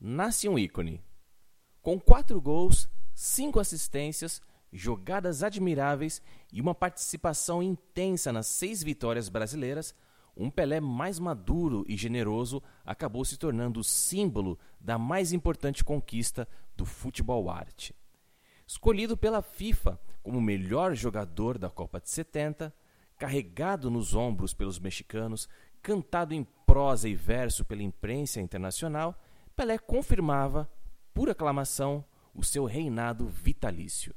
nasce um ícone. Com quatro gols, cinco assistências, jogadas admiráveis e uma participação intensa nas seis vitórias brasileiras, um Pelé mais maduro e generoso acabou se tornando o símbolo da mais importante conquista do futebol arte. Escolhido pela FIFA como o melhor jogador da Copa de 70, carregado nos ombros pelos mexicanos, cantado em prosa e verso pela imprensa internacional, Pelé confirmava, por aclamação, o seu reinado vitalício.